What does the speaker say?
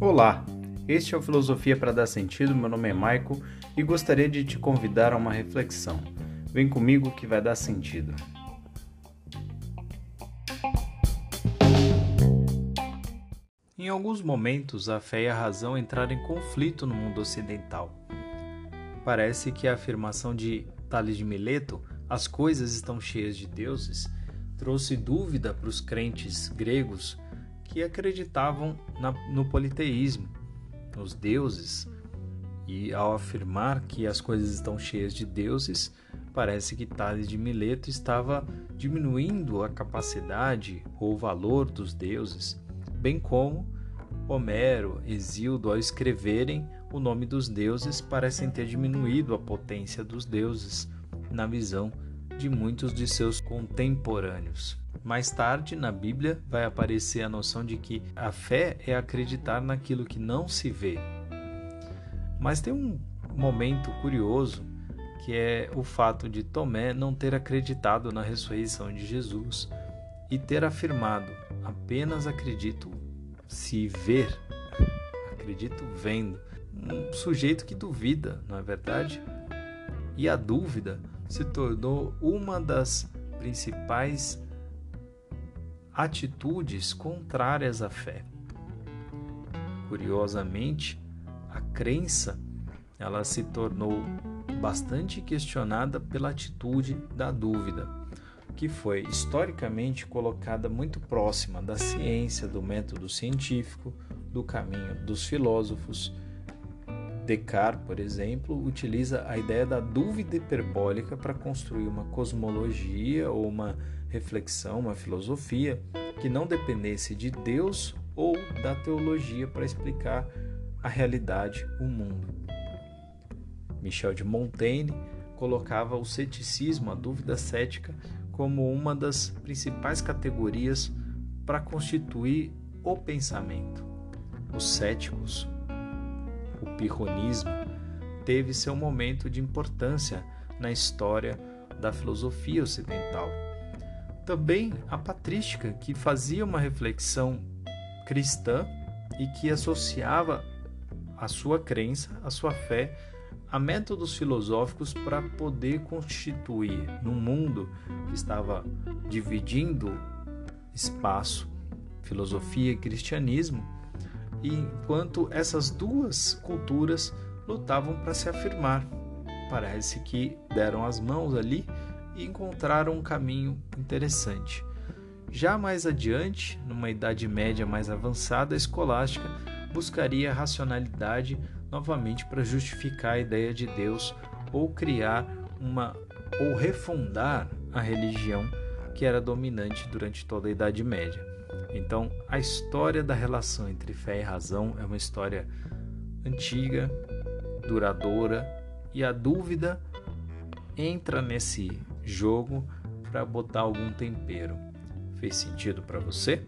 Olá, este é o Filosofia para Dar Sentido. Meu nome é Maico e gostaria de te convidar a uma reflexão. Vem comigo que vai dar sentido. Em alguns momentos, a fé e a razão entraram em conflito no mundo ocidental. Parece que a afirmação de Tales de Mileto, as coisas estão cheias de deuses, trouxe dúvida para os crentes gregos que acreditavam na, no politeísmo, nos deuses. E ao afirmar que as coisas estão cheias de deuses, parece que Tales de Mileto estava diminuindo a capacidade ou valor dos deuses, bem como Homero, Exildo, ao escreverem o nome dos deuses, parecem ter diminuído a potência dos deuses na visão de muitos de seus contemporâneos. Mais tarde, na Bíblia, vai aparecer a noção de que a fé é acreditar naquilo que não se vê. Mas tem um momento curioso que é o fato de Tomé não ter acreditado na ressurreição de Jesus e ter afirmado: apenas acredito se ver, acredito vendo. Um sujeito que duvida, não é verdade? E a dúvida se tornou uma das principais atitudes contrárias à fé. Curiosamente, a crença ela se tornou bastante questionada pela atitude da dúvida, que foi historicamente colocada muito próxima da ciência, do método científico, do caminho dos filósofos Descartes, por exemplo, utiliza a ideia da dúvida hiperbólica para construir uma cosmologia ou uma reflexão, uma filosofia que não dependesse de Deus ou da teologia para explicar a realidade, o mundo. Michel de Montaigne colocava o ceticismo, a dúvida cética, como uma das principais categorias para constituir o pensamento. Os céticos pirronismo, teve seu momento de importância na história da filosofia ocidental. Também a patrística, que fazia uma reflexão cristã e que associava a sua crença, a sua fé, a métodos filosóficos para poder constituir num mundo que estava dividindo espaço, filosofia e cristianismo, enquanto essas duas culturas lutavam para se afirmar. Parece que deram as mãos ali e encontraram um caminho interessante. Já mais adiante, numa idade média mais avançada, a escolástica buscaria a racionalidade novamente para justificar a ideia de Deus ou criar uma ou refundar a religião que era dominante durante toda a Idade Média. Então, a história da relação entre fé e razão é uma história antiga, duradoura, e a dúvida entra nesse jogo para botar algum tempero. Fez sentido para você?